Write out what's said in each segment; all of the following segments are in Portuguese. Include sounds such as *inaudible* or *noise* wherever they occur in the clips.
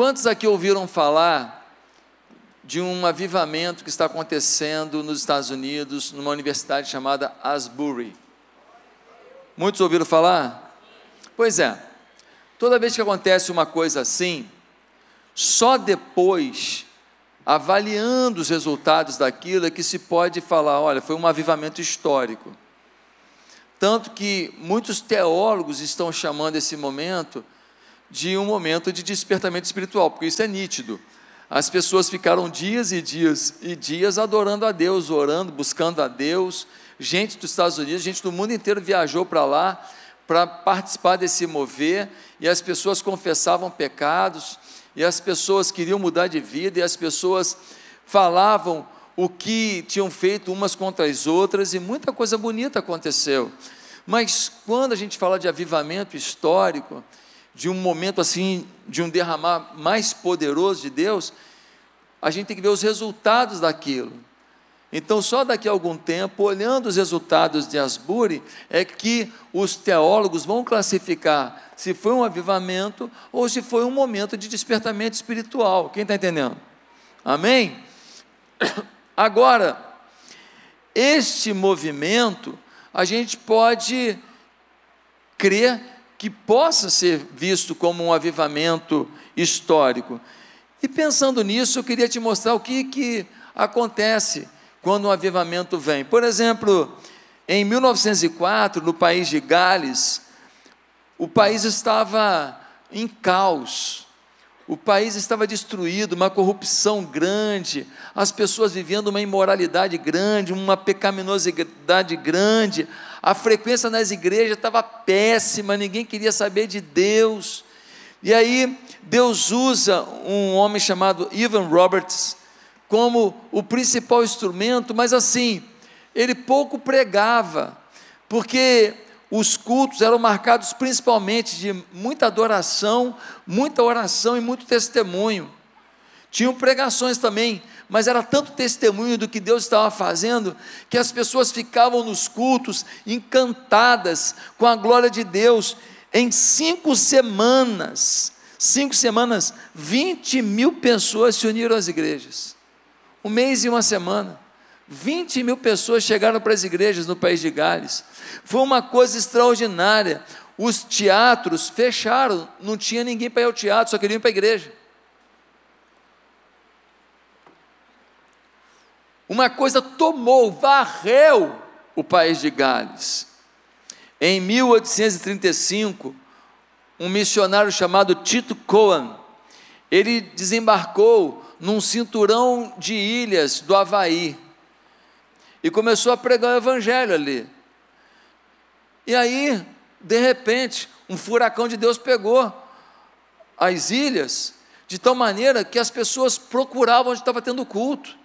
Quantos aqui ouviram falar de um avivamento que está acontecendo nos Estados Unidos, numa universidade chamada Asbury? Muitos ouviram falar? Pois é, toda vez que acontece uma coisa assim, só depois, avaliando os resultados daquilo, é que se pode falar: olha, foi um avivamento histórico. Tanto que muitos teólogos estão chamando esse momento de um momento de despertamento espiritual, porque isso é nítido. As pessoas ficaram dias e dias e dias adorando a Deus, orando, buscando a Deus. Gente dos Estados Unidos, gente do mundo inteiro viajou para lá para participar desse mover, e as pessoas confessavam pecados, e as pessoas queriam mudar de vida, e as pessoas falavam o que tinham feito umas contra as outras, e muita coisa bonita aconteceu. Mas quando a gente fala de avivamento histórico, de um momento assim, de um derramar mais poderoso de Deus, a gente tem que ver os resultados daquilo. Então, só daqui a algum tempo, olhando os resultados de Asbury, é que os teólogos vão classificar se foi um avivamento ou se foi um momento de despertamento espiritual. Quem está entendendo? Amém? *coughs* Agora, este movimento, a gente pode crer que possa ser visto como um avivamento histórico. E pensando nisso, eu queria te mostrar o que, que acontece quando um avivamento vem. Por exemplo, em 1904, no país de Gales, o país estava em caos o país estava destruído, uma corrupção grande, as pessoas vivendo uma imoralidade grande, uma pecaminosidade grande, a frequência nas igrejas estava péssima, ninguém queria saber de Deus. E aí, Deus usa um homem chamado Ivan Roberts como o principal instrumento, mas assim, ele pouco pregava, porque os cultos eram marcados principalmente de muita adoração, muita oração e muito testemunho. Tinham pregações também, mas era tanto testemunho do que Deus estava fazendo, que as pessoas ficavam nos cultos encantadas com a glória de Deus. Em cinco semanas, cinco semanas, 20 mil pessoas se uniram às igrejas. Um mês e uma semana. 20 mil pessoas chegaram para as igrejas no país de Gales. Foi uma coisa extraordinária. Os teatros fecharam, não tinha ninguém para ir ao teatro, só queriam ir para a igreja. Uma coisa tomou, varreu o país de Gales. Em 1835, um missionário chamado Tito Coan, ele desembarcou num cinturão de ilhas do Havaí e começou a pregar o evangelho ali. E aí, de repente, um furacão de Deus pegou as ilhas de tal maneira que as pessoas procuravam onde estava tendo culto.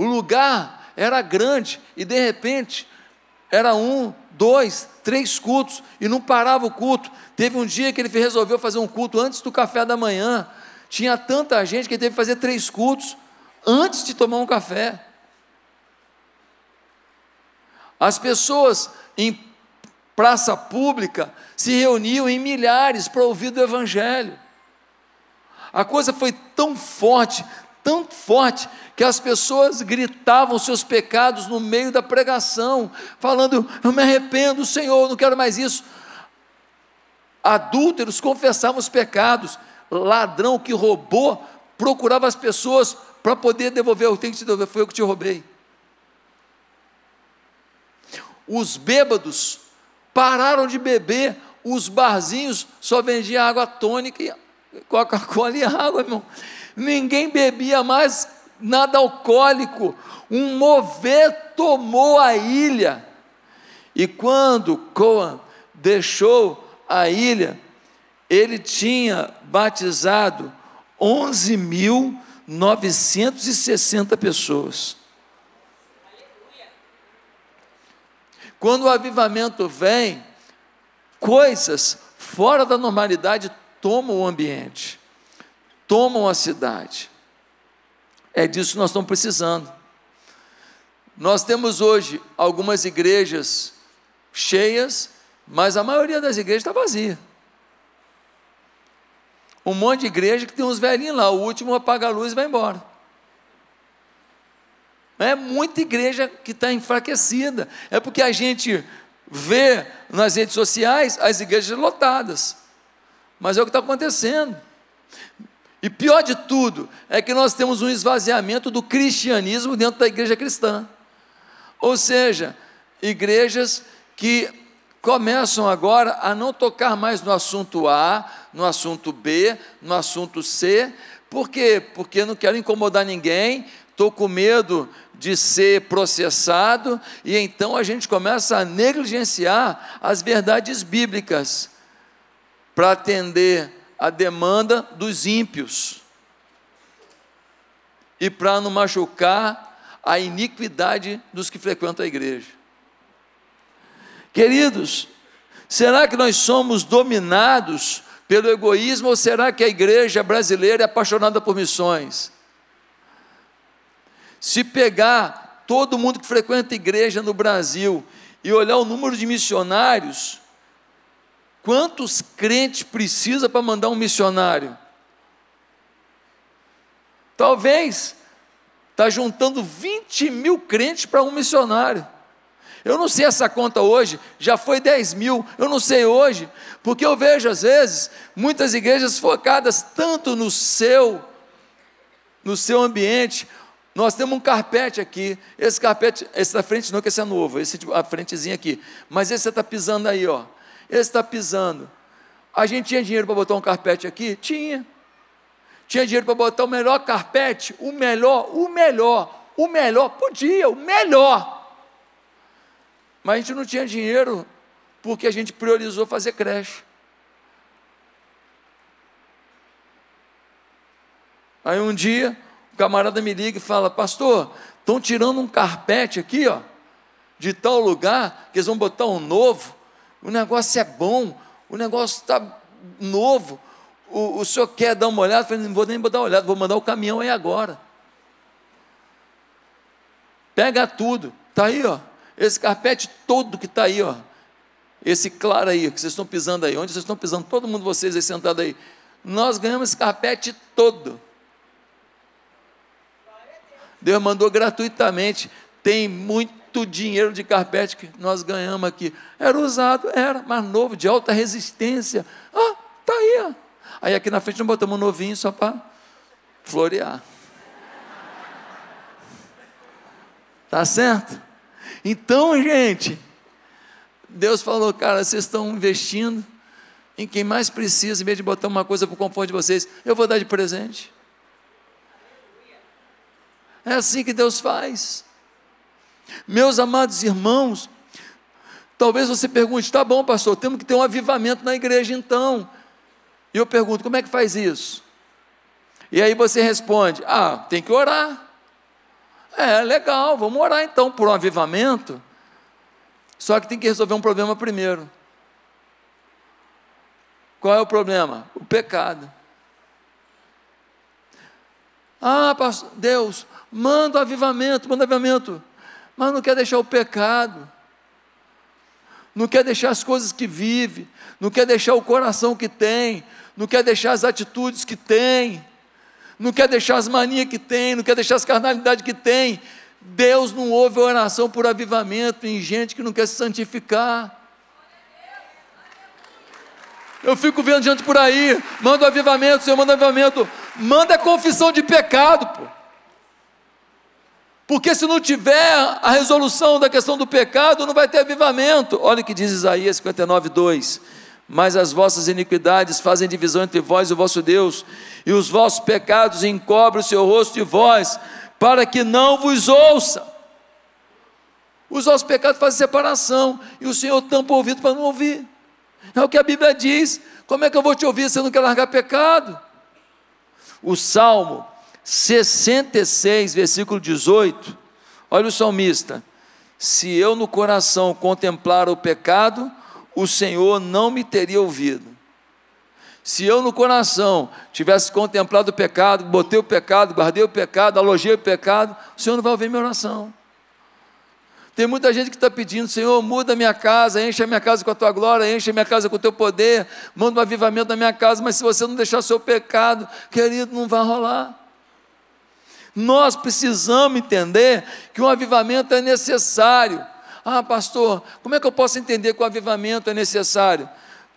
O lugar era grande e de repente era um, dois, três cultos e não parava o culto. Teve um dia que ele resolveu fazer um culto antes do café da manhã. Tinha tanta gente que ele teve que fazer três cultos antes de tomar um café. As pessoas em praça pública se reuniam em milhares para ouvir do Evangelho. A coisa foi tão forte, tão forte, que as pessoas gritavam seus pecados no meio da pregação, falando: Eu me arrependo, Senhor, não quero mais isso. Adúlteros confessavam os pecados, ladrão que roubou procurava as pessoas para poder devolver: Eu tenho que te devolver, foi eu que te roubei os bêbados pararam de beber, os barzinhos só vendiam água tônica e Coca-Cola e água, irmão. Ninguém bebia mais nada alcoólico. Um mover tomou a ilha. E quando Coan deixou a ilha, ele tinha batizado 11.960 pessoas. Quando o avivamento vem, coisas fora da normalidade tomam o ambiente, tomam a cidade. É disso que nós estamos precisando. Nós temos hoje algumas igrejas cheias, mas a maioria das igrejas está vazia. Um monte de igreja que tem uns velhinhos lá, o último apaga a luz e vai embora. É muita igreja que está enfraquecida. É porque a gente vê nas redes sociais as igrejas lotadas. Mas é o que está acontecendo. E pior de tudo, é que nós temos um esvaziamento do cristianismo dentro da igreja cristã. Ou seja, igrejas que começam agora a não tocar mais no assunto A, no assunto B, no assunto C. Por quê? Porque não quero incomodar ninguém, estou com medo de ser processado, e então a gente começa a negligenciar as verdades bíblicas para atender a demanda dos ímpios e para não machucar a iniquidade dos que frequentam a igreja. Queridos, será que nós somos dominados pelo egoísmo ou será que a igreja brasileira é apaixonada por missões? Se pegar todo mundo que frequenta a igreja no Brasil e olhar o número de missionários, quantos crentes precisa para mandar um missionário? Talvez está juntando 20 mil crentes para um missionário. Eu não sei essa conta hoje, já foi 10 mil, eu não sei hoje, porque eu vejo às vezes muitas igrejas focadas tanto no seu, no seu ambiente, nós temos um carpete aqui. Esse carpete, esse da frente não, que esse é novo, esse a frentezinha aqui. Mas esse você está pisando aí, ó. Esse está pisando. A gente tinha dinheiro para botar um carpete aqui? Tinha. Tinha dinheiro para botar o melhor carpete? O melhor, o melhor, o melhor. Podia, o melhor. Mas a gente não tinha dinheiro porque a gente priorizou fazer creche. Aí um dia camarada me liga e fala: Pastor, estão tirando um carpete aqui, ó, de tal lugar, que eles vão botar um novo. O negócio é bom, o negócio está novo. O, o senhor quer dar uma olhada? Eu falei: Não vou nem dar uma olhada, vou mandar o caminhão aí agora. Pega tudo, está aí, ó. Esse carpete todo que está aí, ó. Esse claro aí, que vocês estão pisando aí. Onde vocês estão pisando? Todo mundo vocês aí sentado aí. Nós ganhamos esse carpete todo. Deus mandou gratuitamente. Tem muito dinheiro de carpete que nós ganhamos aqui. Era usado, era, mas novo, de alta resistência. Ah, tá aí. Ó. Aí aqui na frente nós botamos um novinho só para florear. Tá certo? Então, gente, Deus falou, cara, vocês estão investindo em quem mais precisa, em vez de botar uma coisa para o conforto de vocês, eu vou dar de presente. É assim que Deus faz. Meus amados irmãos, talvez você pergunte: tá bom, pastor, temos que ter um avivamento na igreja então. E eu pergunto: como é que faz isso? E aí você responde: ah, tem que orar. É, legal, vamos orar então por um avivamento. Só que tem que resolver um problema primeiro. Qual é o problema? O pecado. Ah, Deus, manda o avivamento, manda o avivamento, mas não quer deixar o pecado, não quer deixar as coisas que vive, não quer deixar o coração que tem, não quer deixar as atitudes que tem, não quer deixar as manias que tem, não quer deixar as carnalidades que tem. Deus não ouve oração por avivamento. Em gente que não quer se santificar. Eu fico vendo gente por aí, manda o avivamento, Senhor, manda o avivamento, manda confissão de pecado, pô. Porque se não tiver a resolução da questão do pecado, não vai ter avivamento. Olha o que diz Isaías 59, 2. Mas as vossas iniquidades fazem divisão entre vós e o vosso Deus, e os vossos pecados encobrem o seu rosto de vós, para que não vos ouça. Os vossos pecados fazem separação, e o Senhor tampa o ouvido para não ouvir. É o que a Bíblia diz. Como é que eu vou te ouvir se você não quer largar pecado? O Salmo 66, versículo 18, olha o salmista: Se eu no coração contemplar o pecado, o Senhor não me teria ouvido. Se eu no coração tivesse contemplado o pecado, botei o pecado, guardei o pecado, alojei o pecado, o Senhor não vai ouvir minha oração. Tem muita gente que está pedindo, Senhor, muda a minha casa, enche a minha casa com a tua glória, enche a minha casa com o teu poder, manda um avivamento na minha casa, mas se você não deixar seu pecado, querido, não vai rolar. Nós precisamos entender que um avivamento é necessário. Ah, pastor, como é que eu posso entender que o avivamento é necessário?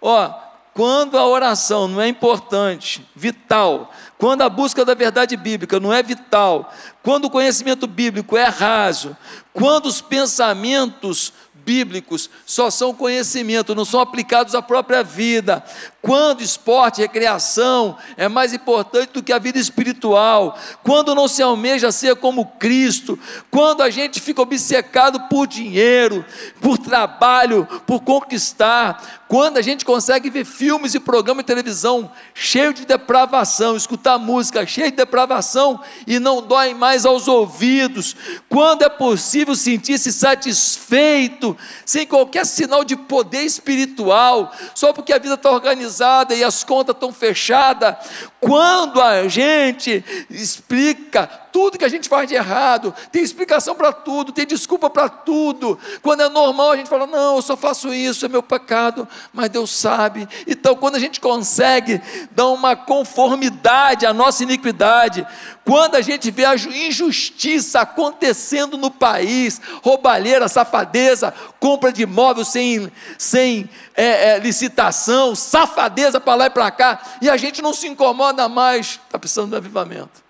Ó, quando a oração não é importante, vital, quando a busca da verdade bíblica não é vital, quando o conhecimento bíblico é raso, quando os pensamentos bíblicos só são conhecimento, não são aplicados à própria vida. Quando esporte, recreação é mais importante do que a vida espiritual, quando não se almeja ser como Cristo, quando a gente fica obcecado por dinheiro, por trabalho, por conquistar, quando a gente consegue ver filmes e programas de televisão cheio de depravação, escutar música cheia de depravação e não dói mais aos ouvidos, quando é possível sentir-se satisfeito, sem qualquer sinal de poder espiritual, só porque a vida está organizada e as contas estão fechadas, quando a gente explica tudo que a gente faz de errado, tem explicação para tudo, tem desculpa para tudo. Quando é normal, a gente fala: não, eu só faço isso, é meu pecado, mas Deus sabe. Então, quando a gente consegue dar uma conformidade à nossa iniquidade, quando a gente vê a injustiça acontecendo no país, roubalheira, safadeza, compra de imóvel sem, sem é, é, licitação, safadeza para lá e para cá, e a gente não se incomoda mais, está precisando de avivamento.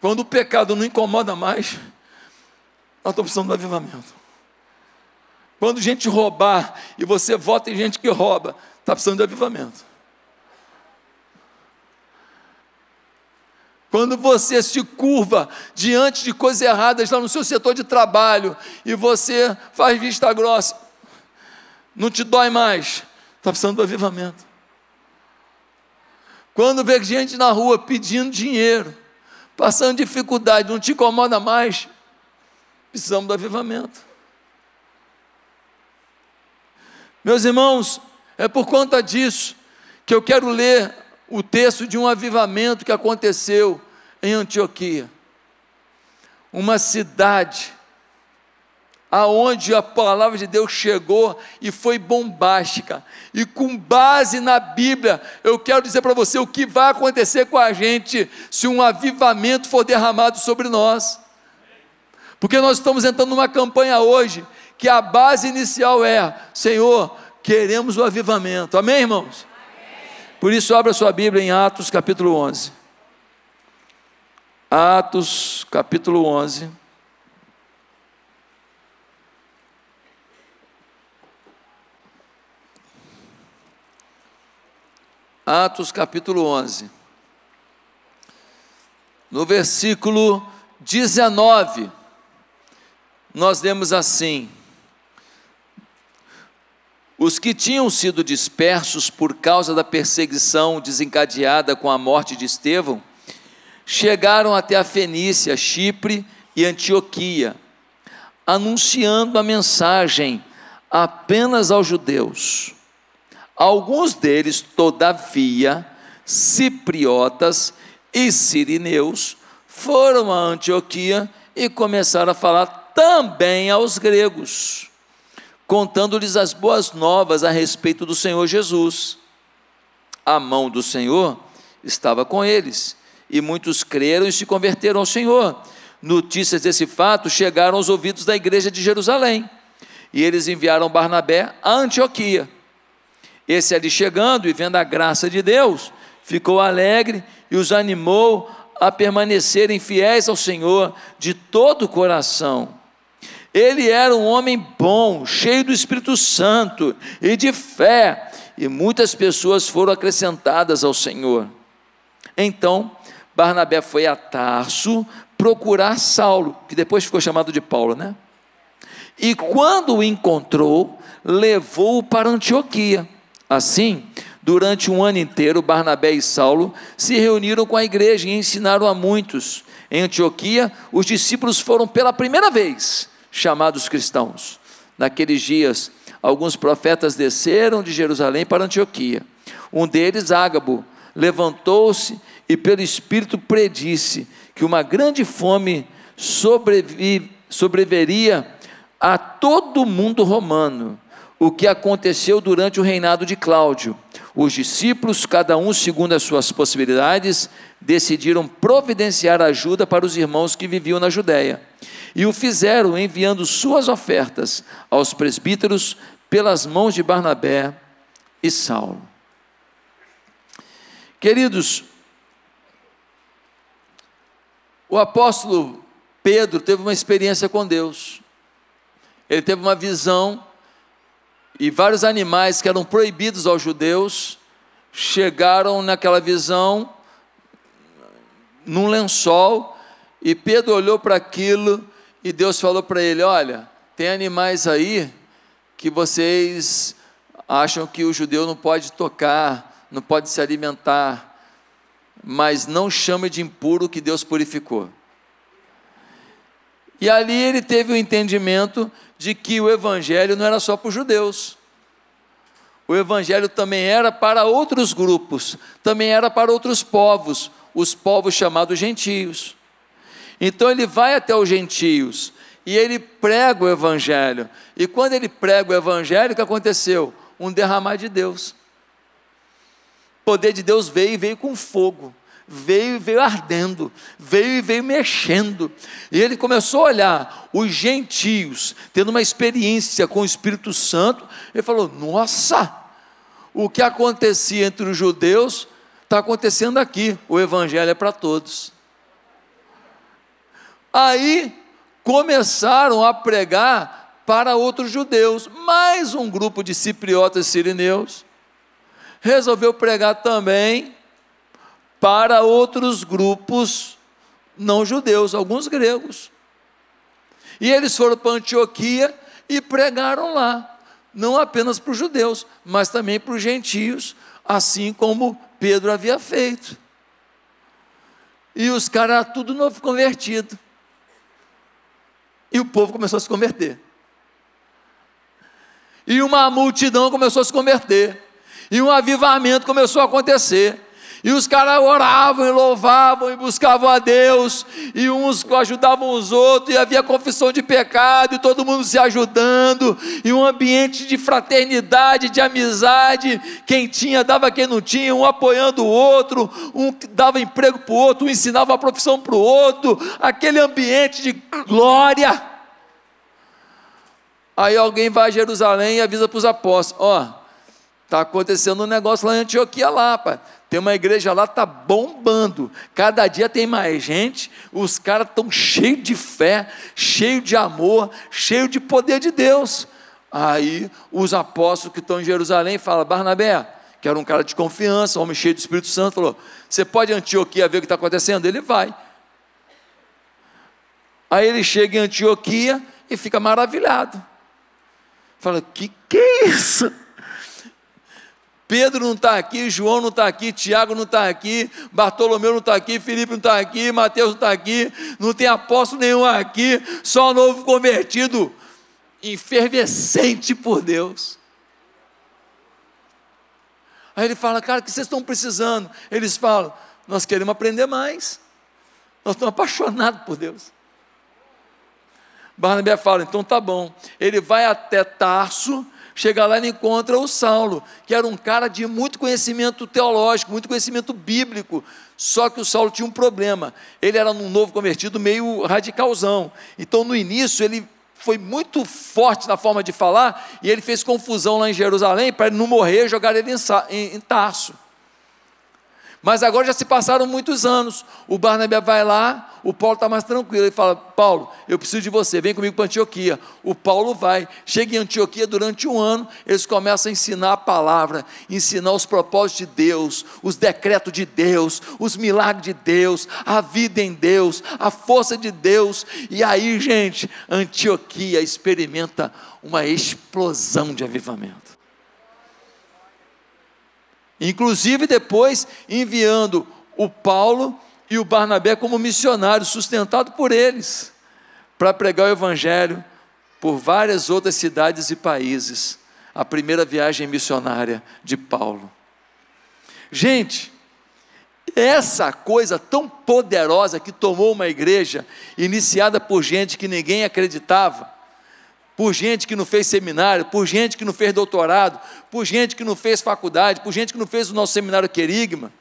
Quando o pecado não incomoda mais, nós estamos precisando do avivamento. Quando gente roubar e você vota em gente que rouba, está precisando de avivamento. Quando você se curva diante de coisas erradas lá no seu setor de trabalho e você faz vista grossa, não te dói mais, está precisando do avivamento. Quando vê gente na rua pedindo dinheiro, passando dificuldade, não te incomoda mais, precisamos do avivamento. Meus irmãos, é por conta disso que eu quero ler o texto de um avivamento que aconteceu em Antioquia. Uma cidade aonde a palavra de Deus chegou e foi bombástica. E com base na Bíblia, eu quero dizer para você o que vai acontecer com a gente se um avivamento for derramado sobre nós. Porque nós estamos entrando numa campanha hoje que a base inicial é: Senhor, queremos o avivamento. Amém, irmãos? Por isso, abra sua Bíblia em Atos capítulo 11. Atos capítulo 11. Atos capítulo 11. No versículo 19, nós lemos assim: Os que tinham sido dispersos por causa da perseguição desencadeada com a morte de Estevão, chegaram até a Fenícia, Chipre e Antioquia, anunciando a mensagem apenas aos judeus. Alguns deles, todavia, cipriotas e sirineus, foram a Antioquia e começaram a falar também aos gregos, contando-lhes as boas novas a respeito do Senhor Jesus. A mão do Senhor estava com eles, e muitos creram e se converteram ao Senhor. Notícias desse fato chegaram aos ouvidos da igreja de Jerusalém, e eles enviaram Barnabé a Antioquia. Esse ali chegando e vendo a graça de Deus, ficou alegre e os animou a permanecerem fiéis ao Senhor de todo o coração. Ele era um homem bom, cheio do Espírito Santo e de fé, e muitas pessoas foram acrescentadas ao Senhor. Então, Barnabé foi a Tarso procurar Saulo, que depois ficou chamado de Paulo, né? E quando o encontrou, levou-o para Antioquia. Assim, durante um ano inteiro, Barnabé e Saulo se reuniram com a igreja e ensinaram a muitos. Em Antioquia, os discípulos foram pela primeira vez chamados cristãos. Naqueles dias, alguns profetas desceram de Jerusalém para Antioquia. Um deles, Ágabo, levantou-se e pelo Espírito predisse que uma grande fome sobrevi, sobreveria a todo o mundo romano, o que aconteceu durante o reinado de Cláudio. Os discípulos, cada um segundo as suas possibilidades, decidiram providenciar ajuda para os irmãos que viviam na Judéia. E o fizeram enviando suas ofertas aos presbíteros pelas mãos de Barnabé e Saulo. Queridos, o apóstolo Pedro teve uma experiência com Deus. Ele teve uma visão e vários animais que eram proibidos aos judeus chegaram naquela visão num lençol e Pedro olhou para aquilo e Deus falou para ele: Olha, tem animais aí que vocês acham que o judeu não pode tocar, não pode se alimentar, mas não chame de impuro que Deus purificou. E ali ele teve o entendimento de que o evangelho não era só para os judeus. O evangelho também era para outros grupos, também era para outros povos, os povos chamados gentios. Então ele vai até os gentios e ele prega o evangelho. E quando ele prega o evangelho, o que aconteceu? Um derramar de Deus. O poder de Deus veio e veio com fogo. Veio e veio ardendo, veio e veio mexendo. E ele começou a olhar os gentios, tendo uma experiência com o Espírito Santo. Ele falou: Nossa, o que acontecia entre os judeus está acontecendo aqui. O Evangelho é para todos. Aí começaram a pregar para outros judeus. Mais um grupo de cipriotas e sirineus resolveu pregar também para outros grupos não judeus, alguns gregos. E eles foram para Antioquia e pregaram lá, não apenas para os judeus, mas também para os gentios, assim como Pedro havia feito. E os caras tudo novo convertido. E o povo começou a se converter. E uma multidão começou a se converter. E um avivamento começou a acontecer. E os caras oravam e louvavam e buscavam a Deus, e uns ajudavam os outros, e havia confissão de pecado, e todo mundo se ajudando, e um ambiente de fraternidade, de amizade. Quem tinha dava quem não tinha, um apoiando o outro, um dava emprego para o outro, um ensinava a profissão para o outro, aquele ambiente de glória. Aí alguém vai a Jerusalém e avisa para os apóstolos: Ó, oh, está acontecendo um negócio lá em Antioquia, lá, pai tem uma igreja lá, está bombando. Cada dia tem mais gente. Os caras estão cheios de fé, cheios de amor, cheios de poder de Deus. Aí os apóstolos que estão em Jerusalém falam: Barnabé, que era um cara de confiança, um homem cheio do Espírito Santo, falou: Você pode Antioquia ver o que está acontecendo? Ele vai. Aí ele chega em Antioquia e fica maravilhado. Fala: Que que é isso? Pedro não está aqui, João não está aqui, Tiago não está aqui, Bartolomeu não está aqui, Felipe não está aqui, Mateus não está aqui, não tem apóstolo nenhum aqui, só novo convertido, enfervescente por Deus. Aí ele fala, cara, o que vocês estão precisando? Eles falam, nós queremos aprender mais, nós estamos apaixonados por Deus. Barnabé fala, então tá bom. Ele vai até Tarso, Chega lá e encontra o Saulo, que era um cara de muito conhecimento teológico, muito conhecimento bíblico. Só que o Saulo tinha um problema. Ele era um novo convertido meio radicalzão. Então, no início, ele foi muito forte na forma de falar e ele fez confusão lá em Jerusalém para não morrer, jogar ele em, em, em Tarso. Mas agora já se passaram muitos anos. O Barnabé vai lá, o Paulo está mais tranquilo. Ele fala: Paulo, eu preciso de você, vem comigo para Antioquia. O Paulo vai, chega em Antioquia durante um ano. Eles começam a ensinar a palavra, ensinar os propósitos de Deus, os decretos de Deus, os milagres de Deus, a vida em Deus, a força de Deus. E aí, gente, Antioquia experimenta uma explosão de avivamento inclusive depois enviando o Paulo e o Barnabé como missionários, sustentado por eles, para pregar o Evangelho por várias outras cidades e países. A primeira viagem missionária de Paulo. Gente, Essa coisa tão poderosa que tomou uma igreja, iniciada por gente que ninguém acreditava, por gente que não fez seminário, por gente que não fez doutorado, por gente que não fez faculdade, por gente que não fez o nosso seminário Querigma,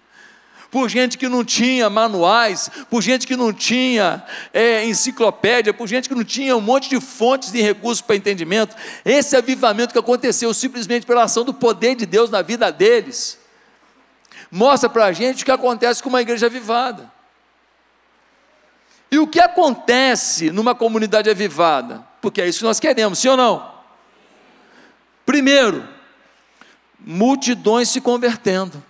por gente que não tinha manuais, por gente que não tinha é, enciclopédia, por gente que não tinha um monte de fontes de recursos para entendimento. Esse avivamento que aconteceu simplesmente pela ação do poder de Deus na vida deles, mostra para a gente o que acontece com uma igreja avivada. E o que acontece numa comunidade avivada? Porque é isso que nós queremos, sim ou não? Primeiro, multidões se convertendo.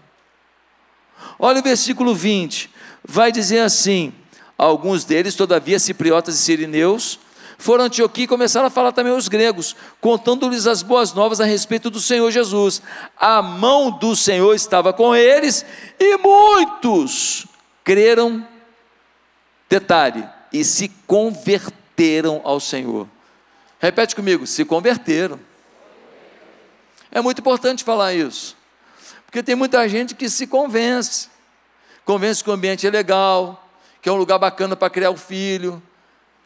Olha o versículo 20, vai dizer assim: alguns deles, todavia, cipriotas e sirineus, foram a Antioquia e começaram a falar também os gregos, contando-lhes as boas novas a respeito do Senhor Jesus. A mão do Senhor estava com eles e muitos creram, detalhe, e se converteram ao Senhor. Repete comigo: se converteram. É muito importante falar isso, porque tem muita gente que se convence, convence que o ambiente é legal, que é um lugar bacana para criar o filho,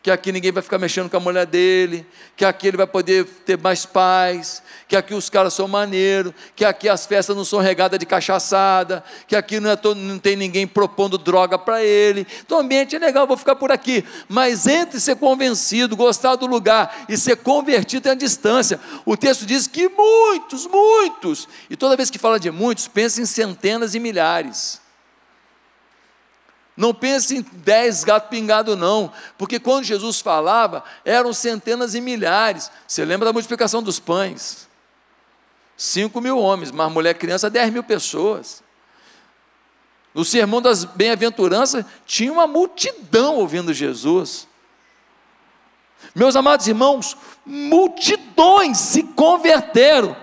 que aqui ninguém vai ficar mexendo com a mulher dele, que aqui ele vai poder ter mais paz, que aqui os caras são maneiros, que aqui as festas não são regadas de cachaçada, que aqui não, é todo, não tem ninguém propondo droga para ele. Então o ambiente é legal, vou ficar por aqui. Mas entre ser convencido, gostar do lugar e ser convertido tem a distância. O texto diz que muitos, muitos, e toda vez que fala de muitos, pensa em centenas e milhares. Não pense em dez gatos pingados, não, porque quando Jesus falava, eram centenas e milhares. Você lembra da multiplicação dos pães? Cinco mil homens, mas mulher criança, dez mil pessoas. No sermão das bem-aventuranças, tinha uma multidão ouvindo Jesus. Meus amados irmãos, multidões se converteram.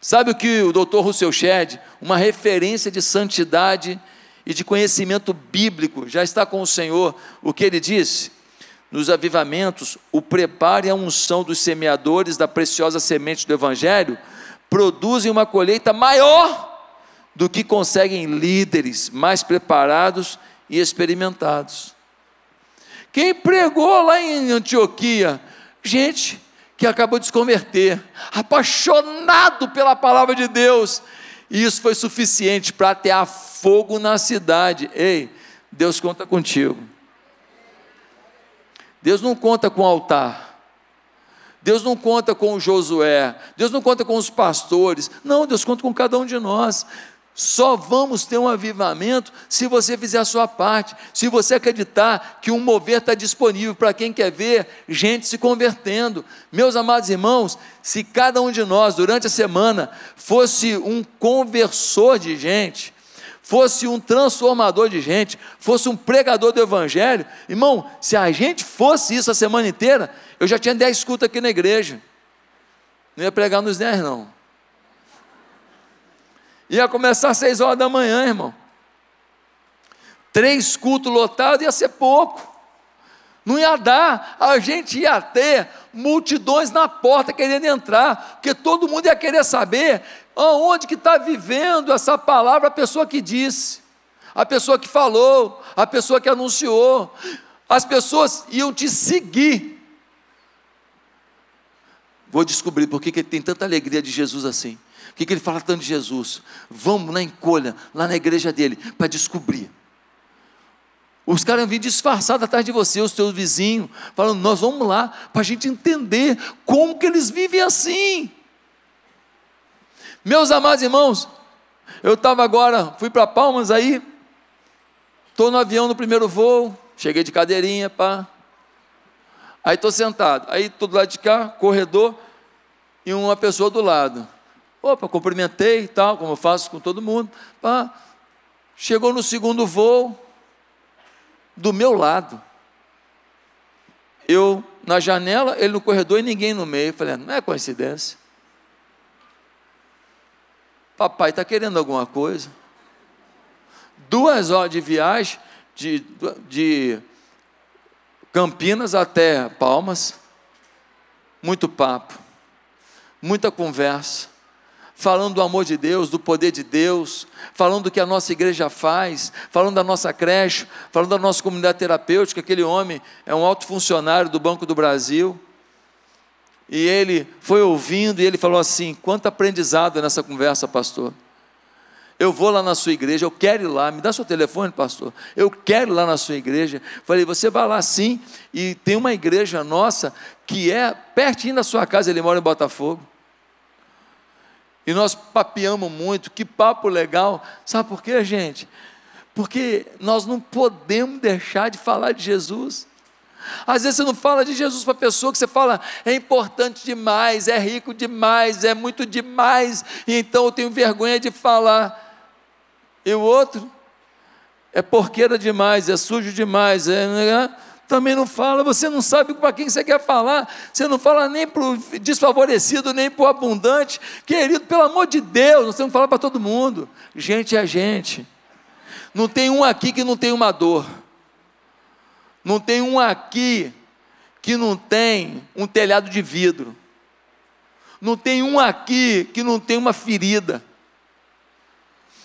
Sabe o que o doutor Russell Shedd, uma referência de santidade, e de conhecimento bíblico, já está com o Senhor, o que ele disse? Nos avivamentos, o preparo e a unção dos semeadores da preciosa semente do Evangelho produzem uma colheita maior do que conseguem líderes mais preparados e experimentados. Quem pregou lá em Antioquia? Gente que acabou de se converter, apaixonado pela palavra de Deus, e isso foi suficiente para atear fogo na cidade. Ei, Deus conta contigo. Deus não conta com o altar. Deus não conta com o Josué. Deus não conta com os pastores. Não, Deus conta com cada um de nós. Só vamos ter um avivamento se você fizer a sua parte, se você acreditar que um mover está disponível para quem quer ver gente se convertendo. Meus amados irmãos, se cada um de nós, durante a semana, fosse um conversor de gente, fosse um transformador de gente, fosse um pregador do Evangelho, irmão, se a gente fosse isso a semana inteira, eu já tinha dez escutas aqui na igreja. Não ia pregar nos dez, não. Ia começar às seis horas da manhã, irmão. Três cultos lotados ia ser pouco. Não ia dar, a gente ia ter multidões na porta querendo entrar, porque todo mundo ia querer saber aonde que está vivendo essa palavra a pessoa que disse, a pessoa que falou, a pessoa que anunciou. As pessoas iam te seguir. Vou descobrir por que tem tanta alegria de Jesus assim que, que ele fala tanto de Jesus? Vamos na encolha, lá na igreja dele, para descobrir. Os caras vêm disfarçados atrás de você, os teus vizinhos, falando, nós vamos lá, para a gente entender como que eles vivem assim. Meus amados irmãos, eu estava agora, fui para Palmas aí, estou no avião no primeiro voo, cheguei de cadeirinha, pá. Aí estou sentado, aí estou do lado de cá, corredor, e uma pessoa do lado. Opa, cumprimentei e tal, como eu faço com todo mundo. Pá. Chegou no segundo voo, do meu lado. Eu na janela, ele no corredor e ninguém no meio. falei, não é coincidência. Papai está querendo alguma coisa. Duas horas de viagem, de, de Campinas até Palmas, muito papo, muita conversa falando do amor de Deus, do poder de Deus, falando do que a nossa igreja faz, falando da nossa creche, falando da nossa comunidade terapêutica. Aquele homem é um alto funcionário do Banco do Brasil. E ele foi ouvindo e ele falou assim: quanto aprendizado nessa conversa, pastor. Eu vou lá na sua igreja, eu quero ir lá, me dá seu telefone, pastor. Eu quero ir lá na sua igreja. Falei, você vai lá sim, e tem uma igreja nossa que é pertinho da sua casa, ele mora em Botafogo. E nós papeamos muito, que papo legal. Sabe por quê, gente? Porque nós não podemos deixar de falar de Jesus. Às vezes você não fala de Jesus para a pessoa que você fala, é importante demais, é rico demais, é muito demais, então eu tenho vergonha de falar. E o outro é porqueira demais, é sujo demais, é, né? Também não fala, você não sabe para quem você quer falar, você não fala nem para o desfavorecido, nem para o abundante, querido, pelo amor de Deus, nós temos que falar para todo mundo, gente é gente, não tem um aqui que não tem uma dor, não tem um aqui que não tem um telhado de vidro. Não tem um aqui que não tem uma ferida.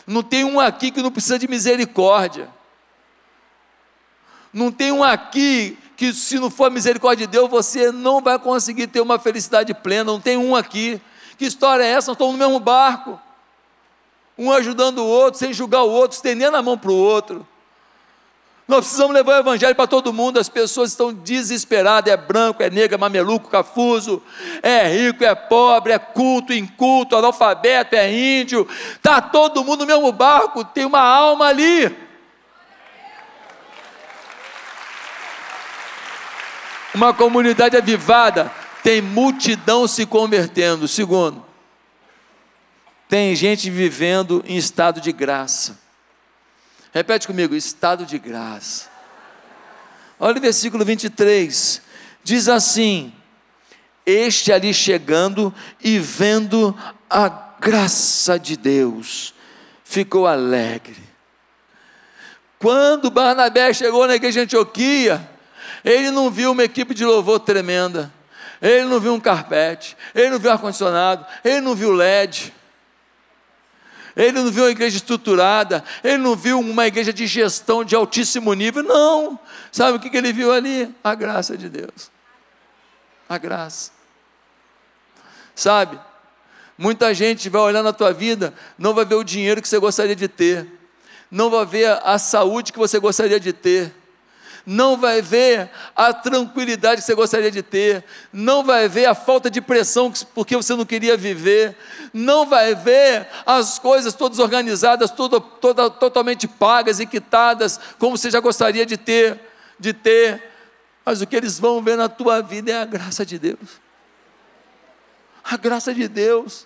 Não tem um aqui que não precisa de misericórdia. Não tem um aqui que, se não for a misericórdia de Deus, você não vai conseguir ter uma felicidade plena. Não tem um aqui. Que história é essa? Nós estamos no mesmo barco. Um ajudando o outro, sem julgar o outro, estendendo a mão para o outro. Nós precisamos levar o evangelho para todo mundo. As pessoas estão desesperadas: é branco, é negro, é mameluco, cafuso, é rico, é pobre, é culto, inculto, analfabeto, é índio. Está todo mundo no mesmo barco, tem uma alma ali. Uma comunidade avivada tem multidão se convertendo. Segundo, tem gente vivendo em estado de graça. Repete comigo: estado de graça. Olha o versículo 23. Diz assim: Este ali chegando e vendo a graça de Deus, ficou alegre. Quando Barnabé chegou na igreja de Antioquia, ele não viu uma equipe de louvor tremenda, ele não viu um carpete, ele não viu ar-condicionado, ele não viu LED ele não viu uma igreja estruturada, ele não viu uma igreja de gestão de altíssimo nível, não. Sabe o que ele viu ali? A graça de Deus. A graça. Sabe? Muita gente vai olhar na tua vida, não vai ver o dinheiro que você gostaria de ter, não vai ver a saúde que você gostaria de ter não vai ver a tranquilidade que você gostaria de ter, não vai ver a falta de pressão porque você não queria viver, não vai ver as coisas todas organizadas, toda, toda, totalmente pagas e quitadas, como você já gostaria de ter, de ter. Mas o que eles vão ver na tua vida é a graça de Deus. A graça de Deus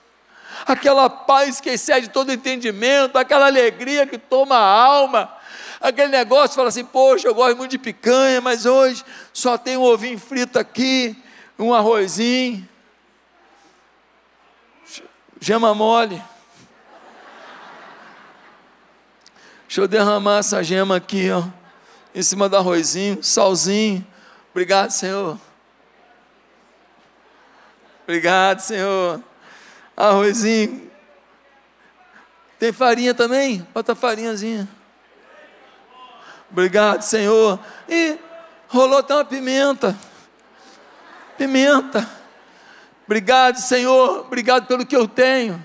aquela paz que excede todo entendimento, aquela alegria que toma a alma, aquele negócio, fala assim, poxa, eu gosto muito de picanha, mas hoje só tem um ovinho frito aqui, um arrozinho, gema mole. Deixa eu derramar essa gema aqui, ó, em cima do arrozinho, salzinho. Obrigado, Senhor. Obrigado, Senhor. Arrozinho. Tem farinha também? Bota farinhazinha. Obrigado, Senhor. E rolou até uma pimenta. Pimenta. Obrigado, Senhor. Obrigado pelo que eu tenho.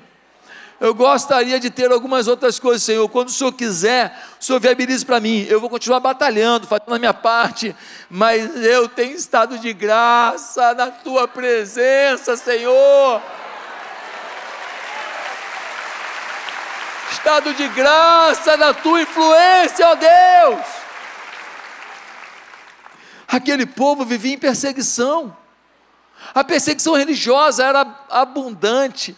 Eu gostaria de ter algumas outras coisas, Senhor. Quando o Senhor quiser, o Senhor viabilize para mim. Eu vou continuar batalhando, fazendo a minha parte, mas eu tenho estado de graça na tua presença, Senhor. Estado de graça na tua influência, ó Deus. Aquele povo vivia em perseguição, a perseguição religiosa era abundante,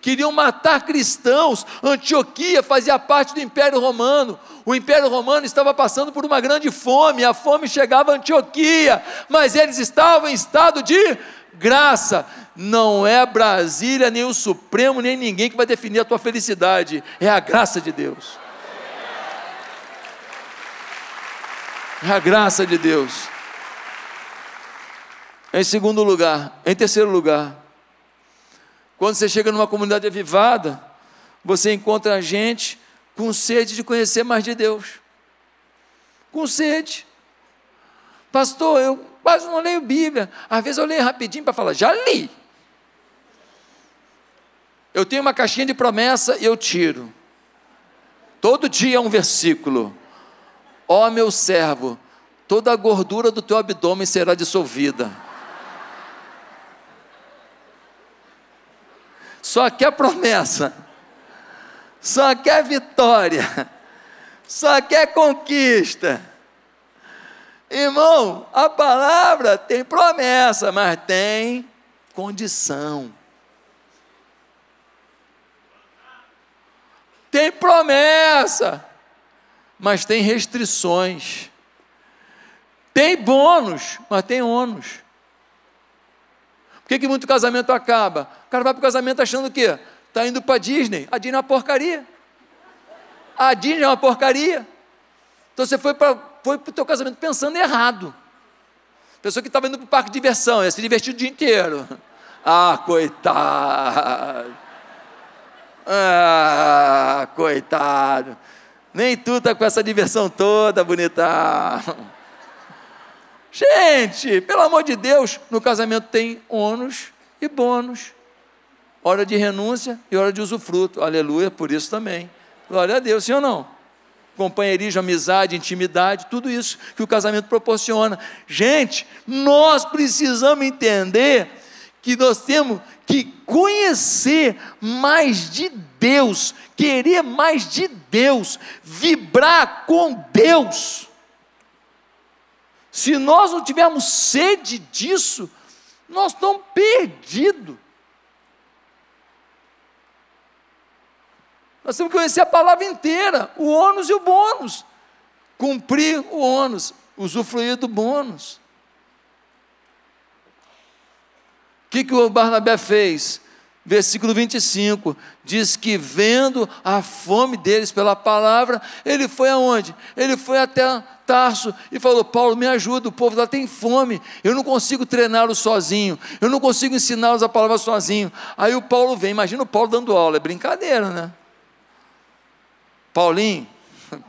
queriam matar cristãos. Antioquia fazia parte do Império Romano. O Império Romano estava passando por uma grande fome, a fome chegava a Antioquia, mas eles estavam em estado de graça não é Brasília, nem o Supremo, nem ninguém que vai definir a tua felicidade, é a graça de Deus. É a graça de Deus. Em segundo lugar, em terceiro lugar, Quando você chega numa comunidade avivada, você encontra gente com sede de conhecer mais de Deus. Com sede. Pastor, eu quase não leio Bíblia. Às vezes eu leio rapidinho para falar, já li. Eu tenho uma caixinha de promessa e eu tiro. Todo dia um versículo. Ó oh, meu servo, toda a gordura do teu abdômen será dissolvida. Só quer promessa, só quer vitória, só quer conquista. Irmão, a palavra tem promessa, mas tem condição. Tem promessa, mas tem restrições. Tem bônus, mas tem ônus. Por que, que muito casamento acaba? O cara vai para o casamento achando o quê? Está indo para a Disney. A Disney é uma porcaria. A Disney é uma porcaria. Então você foi para foi o teu casamento pensando errado. Pessoa que estava indo para o parque de diversão, ia se divertir o dia inteiro. *laughs* Ah, coitado. Ah, coitado. Nem tu está com essa diversão toda, bonita. Gente, pelo amor de Deus, no casamento tem ônus e bônus. Hora de renúncia e hora de usufruto. Aleluia, por isso também. Glória a Deus, sim ou não? Companheirismo, amizade, intimidade, tudo isso que o casamento proporciona. Gente, nós precisamos entender que nós temos que conhecer mais de Deus, querer mais de Deus, vibrar com Deus. Se nós não tivermos sede disso, nós estamos perdidos. Nós temos que conhecer a palavra inteira, o ônus e o bônus. Cumprir o ônus, usufruir do bônus. O que, que o Barnabé fez? Versículo 25 diz que vendo a fome deles pela palavra, ele foi aonde? Ele foi até Tarso e falou: Paulo, me ajuda, o povo lá tem fome, eu não consigo treiná-los sozinho, eu não consigo ensiná-los a palavra sozinho. Aí o Paulo vem, imagina o Paulo dando aula, é brincadeira, né? Paulinho, *laughs*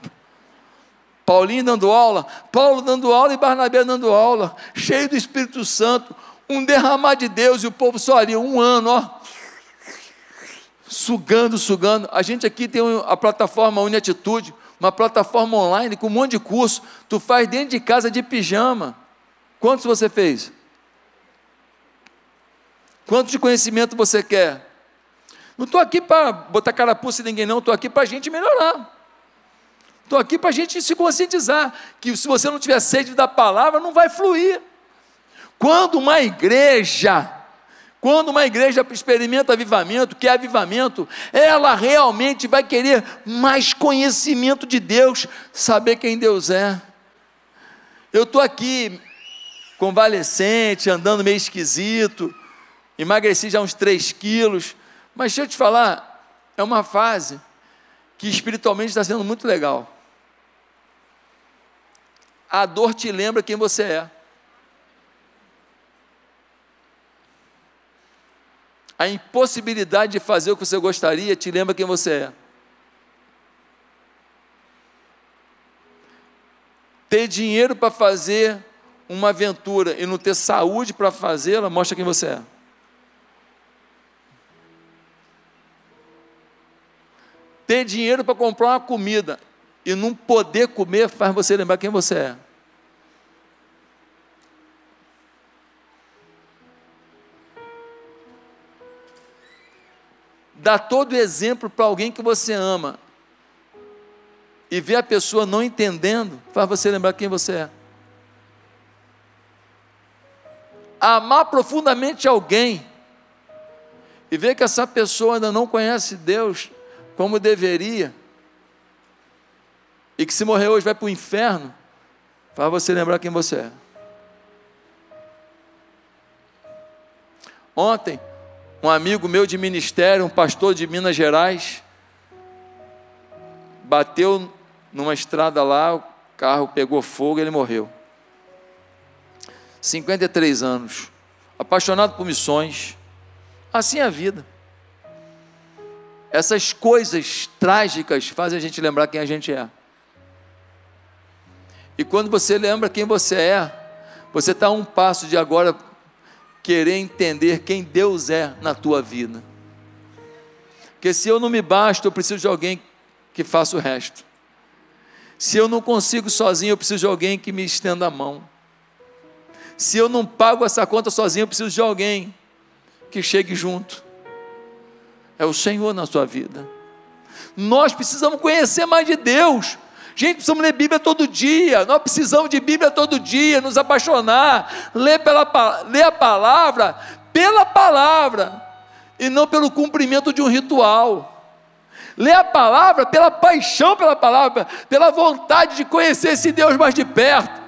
Paulinho dando aula, Paulo dando aula e Barnabé dando aula, cheio do Espírito Santo, um derramar de Deus e o povo só ali, um ano, ó, sugando, sugando. A gente aqui tem a plataforma Uniatitude, uma plataforma online com um monte de curso. Tu faz dentro de casa de pijama. Quantos você fez? Quanto de conhecimento você quer? Não estou aqui para botar carapuça em ninguém, não. Estou aqui para a gente melhorar. Estou aqui para a gente se conscientizar que se você não tiver sede da palavra, não vai fluir. Quando uma igreja, quando uma igreja experimenta avivamento, que é avivamento, ela realmente vai querer mais conhecimento de Deus, saber quem Deus é. Eu estou aqui, convalescente, andando meio esquisito, emagreci já uns 3 quilos, mas deixa eu te falar, é uma fase que espiritualmente está sendo muito legal. A dor te lembra quem você é. A impossibilidade de fazer o que você gostaria te lembra quem você é. Ter dinheiro para fazer uma aventura e não ter saúde para fazê-la mostra quem você é. ter dinheiro para comprar uma comida e não poder comer faz você lembrar quem você é. Dá todo exemplo para alguém que você ama e ver a pessoa não entendendo, faz você lembrar quem você é. Amar profundamente alguém e ver que essa pessoa ainda não conhece Deus, como deveria, e que se morrer hoje vai para o inferno, faz você lembrar quem você é. Ontem, um amigo meu de ministério, um pastor de Minas Gerais, bateu numa estrada lá, o carro pegou fogo e ele morreu. 53 anos, apaixonado por missões, assim é a vida. essas coisas trágicas fazem a gente lembrar quem a gente é. E quando você lembra quem você é, você está a um passo de agora querer entender quem Deus é na tua vida. Porque se eu não me basto, eu preciso de alguém que faça o resto. Se eu não consigo sozinho, eu preciso de alguém que me estenda a mão. Se eu não pago essa conta sozinho, eu preciso de alguém que chegue junto. É o Senhor na sua vida. Nós precisamos conhecer mais de Deus. Gente, precisamos ler Bíblia todo dia. Nós precisamos de Bíblia todo dia, nos apaixonar, ler, pela, ler a palavra pela palavra e não pelo cumprimento de um ritual. Ler a palavra pela paixão pela palavra, pela vontade de conhecer esse Deus mais de perto,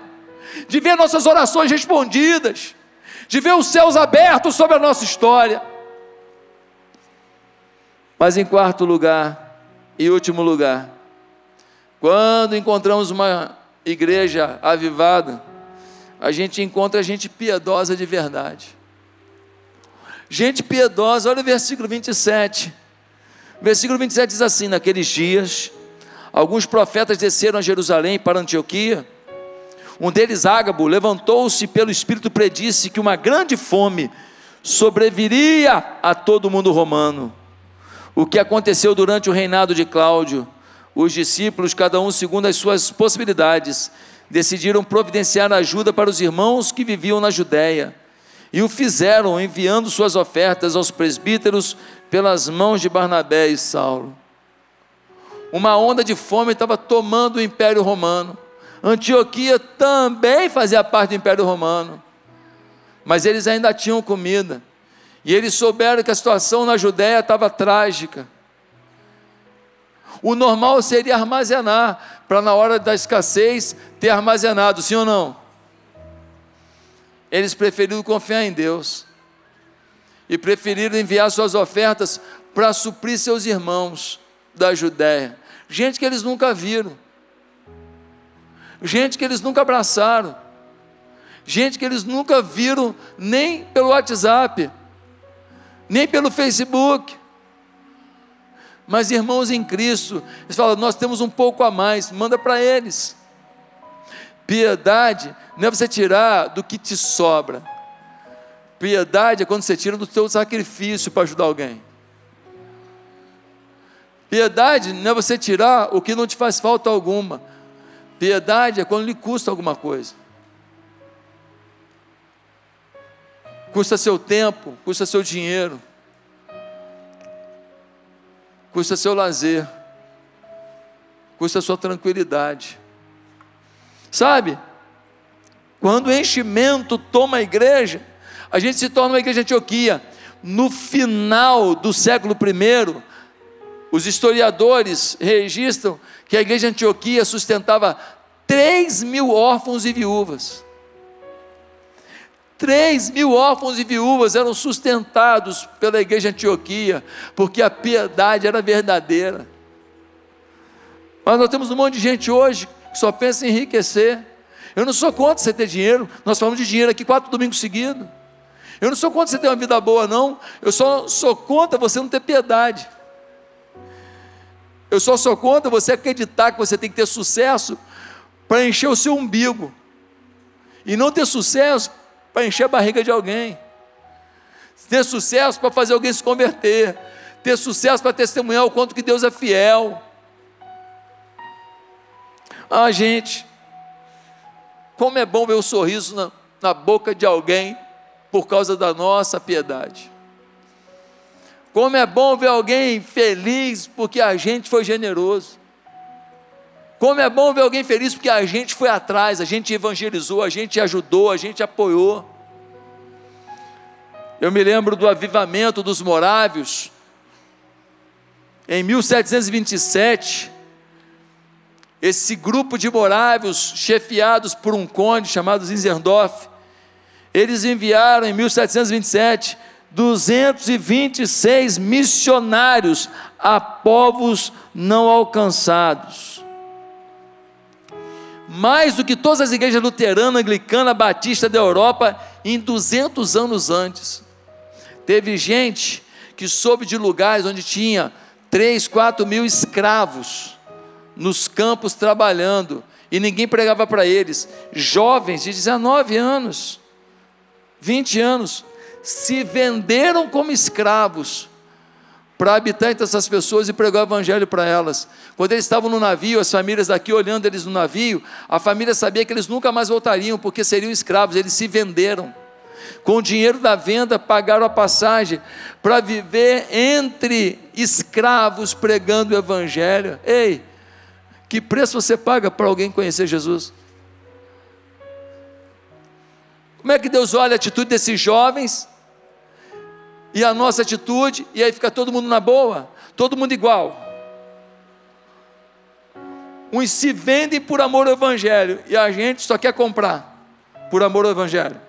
de ver nossas orações respondidas, de ver os céus abertos sobre a nossa história. Mas em quarto lugar e último lugar, quando encontramos uma igreja avivada, a gente encontra gente piedosa de verdade. Gente piedosa, olha o versículo 27. Versículo 27 diz assim: Naqueles dias, alguns profetas desceram a Jerusalém para Antioquia. Um deles, Ágabo, levantou-se pelo Espírito predisse que uma grande fome sobreviria a todo o mundo romano. O que aconteceu durante o reinado de Cláudio? Os discípulos, cada um segundo as suas possibilidades, decidiram providenciar ajuda para os irmãos que viviam na Judéia. E o fizeram enviando suas ofertas aos presbíteros pelas mãos de Barnabé e Saulo. Uma onda de fome estava tomando o Império Romano. Antioquia também fazia parte do Império Romano. Mas eles ainda tinham comida. E eles souberam que a situação na Judéia estava trágica. O normal seria armazenar, para na hora da escassez ter armazenado, sim ou não? Eles preferiram confiar em Deus e preferiram enviar suas ofertas para suprir seus irmãos da Judéia. Gente que eles nunca viram, gente que eles nunca abraçaram, gente que eles nunca viram nem pelo WhatsApp, nem pelo Facebook. Mas irmãos em Cristo, eles falam: nós temos um pouco a mais, manda para eles. Piedade não é você tirar do que te sobra, Piedade é quando você tira do teu sacrifício para ajudar alguém. Piedade não é você tirar o que não te faz falta alguma. Piedade é quando lhe custa alguma coisa. Custa seu tempo, custa seu dinheiro, custa seu lazer, custa sua tranquilidade. Sabe? Quando o enchimento toma a igreja, a gente se torna uma igreja Antioquia. No final do século I, os historiadores registram que a igreja Antioquia sustentava 3 mil órfãos e viúvas. 3 mil órfãos e viúvas eram sustentados pela igreja de Antioquia, porque a piedade era verdadeira. Mas nós temos um monte de gente hoje que só pensa em enriquecer. Eu não sou contra você ter dinheiro, nós falamos de dinheiro aqui quatro domingos seguidos. Eu não sou contra você ter uma vida boa, não. Eu só sou contra você não ter piedade. Eu só sou contra você acreditar que você tem que ter sucesso para encher o seu umbigo. E não ter sucesso para encher a barriga de alguém. Ter sucesso para fazer alguém se converter. Ter sucesso para testemunhar o quanto que Deus é fiel. Ah, gente, como é bom ver o sorriso na, na boca de alguém por causa da nossa piedade. Como é bom ver alguém feliz porque a gente foi generoso. Como é bom ver alguém feliz porque a gente foi atrás, a gente evangelizou, a gente ajudou, a gente apoiou. Eu me lembro do avivamento dos morávios, em 1727. Esse grupo de morávios, chefiados por um conde chamado Zinzendorf, eles enviaram em 1727 226 missionários a povos não alcançados. Mais do que todas as igrejas luterana, anglicana, batista da Europa em 200 anos antes. Teve gente que soube de lugares onde tinha 3, 4 mil escravos nos campos trabalhando, e ninguém pregava para eles. Jovens de 19 anos, 20 anos, se venderam como escravos para habitar entre essas pessoas e pregar o evangelho para elas. Quando eles estavam no navio, as famílias daqui olhando eles no navio, a família sabia que eles nunca mais voltariam, porque seriam escravos, eles se venderam. Com o dinheiro da venda, pagaram a passagem para viver entre escravos pregando o evangelho. Ei, que preço você paga para alguém conhecer Jesus? Como é que Deus olha a atitude desses jovens e a nossa atitude, e aí fica todo mundo na boa, todo mundo igual. Uns se vendem por amor ao Evangelho e a gente só quer comprar por amor ao Evangelho.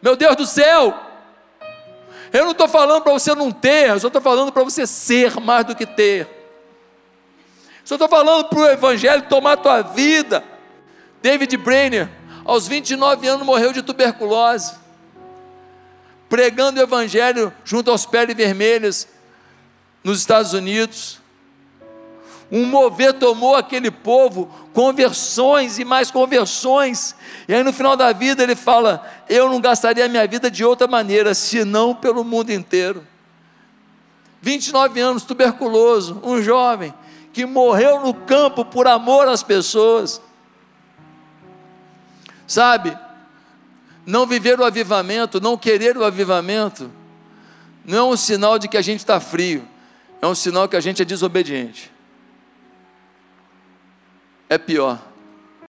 Meu Deus do céu! Eu não estou falando para você não ter, eu só estou falando para você ser mais do que ter. Só estou falando para o Evangelho tomar tua vida. David Brainer, aos 29 anos, morreu de tuberculose pregando o Evangelho junto aos peles vermelhos nos Estados Unidos. Um mover tomou aquele povo, conversões e mais conversões, e aí no final da vida ele fala: Eu não gastaria a minha vida de outra maneira, senão pelo mundo inteiro. 29 anos, tuberculoso, um jovem que morreu no campo por amor às pessoas. Sabe, não viver o avivamento, não querer o avivamento, não é um sinal de que a gente está frio, é um sinal que a gente é desobediente. É pior.